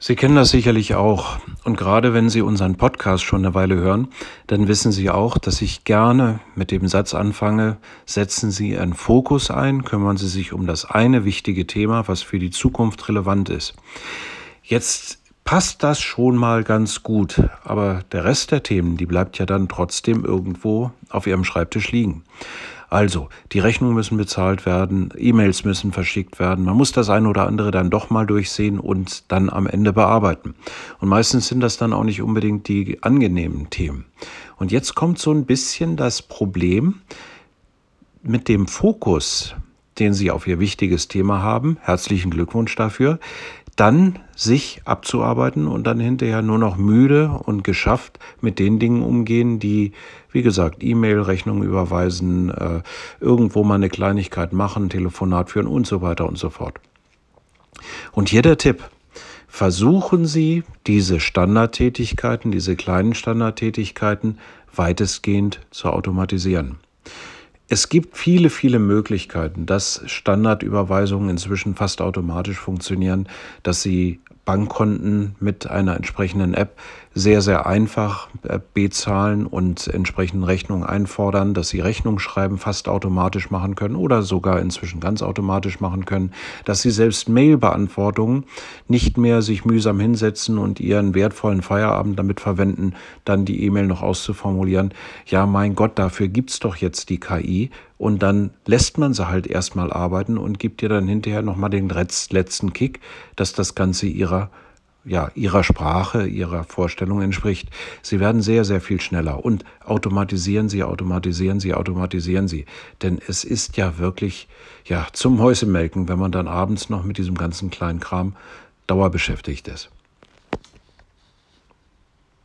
Sie kennen das sicherlich auch. Und gerade wenn Sie unseren Podcast schon eine Weile hören, dann wissen Sie auch, dass ich gerne mit dem Satz anfange, setzen Sie einen Fokus ein, kümmern Sie sich um das eine wichtige Thema, was für die Zukunft relevant ist. Jetzt passt das schon mal ganz gut, aber der Rest der Themen, die bleibt ja dann trotzdem irgendwo auf Ihrem Schreibtisch liegen. Also, die Rechnungen müssen bezahlt werden, E-Mails müssen verschickt werden. Man muss das eine oder andere dann doch mal durchsehen und dann am Ende bearbeiten. Und meistens sind das dann auch nicht unbedingt die angenehmen Themen. Und jetzt kommt so ein bisschen das Problem mit dem Fokus, den Sie auf Ihr wichtiges Thema haben. Herzlichen Glückwunsch dafür dann sich abzuarbeiten und dann hinterher nur noch müde und geschafft mit den Dingen umgehen, die, wie gesagt, E-Mail, Rechnung überweisen, äh, irgendwo mal eine Kleinigkeit machen, Telefonat führen und so weiter und so fort. Und hier der Tipp. Versuchen Sie, diese Standardtätigkeiten, diese kleinen Standardtätigkeiten weitestgehend zu automatisieren. Es gibt viele, viele Möglichkeiten, dass Standardüberweisungen inzwischen fast automatisch funktionieren, dass sie Bankkonten mit einer entsprechenden App sehr, sehr einfach bezahlen und entsprechend Rechnungen einfordern, dass sie Rechnungen schreiben fast automatisch machen können oder sogar inzwischen ganz automatisch machen können, dass sie selbst Mailbeantwortungen nicht mehr sich mühsam hinsetzen und ihren wertvollen Feierabend damit verwenden, dann die E-Mail noch auszuformulieren. Ja, mein Gott, dafür gibt's doch jetzt die KI und dann lässt man sie halt erstmal arbeiten und gibt ihr dann hinterher nochmal den letzten Kick, dass das Ganze ihrer ja, ihrer Sprache, ihrer Vorstellung entspricht. Sie werden sehr, sehr viel schneller und automatisieren Sie, automatisieren Sie, automatisieren Sie. Denn es ist ja wirklich, ja, zum Häusemelken, wenn man dann abends noch mit diesem ganzen kleinen Kram dauerbeschäftigt ist.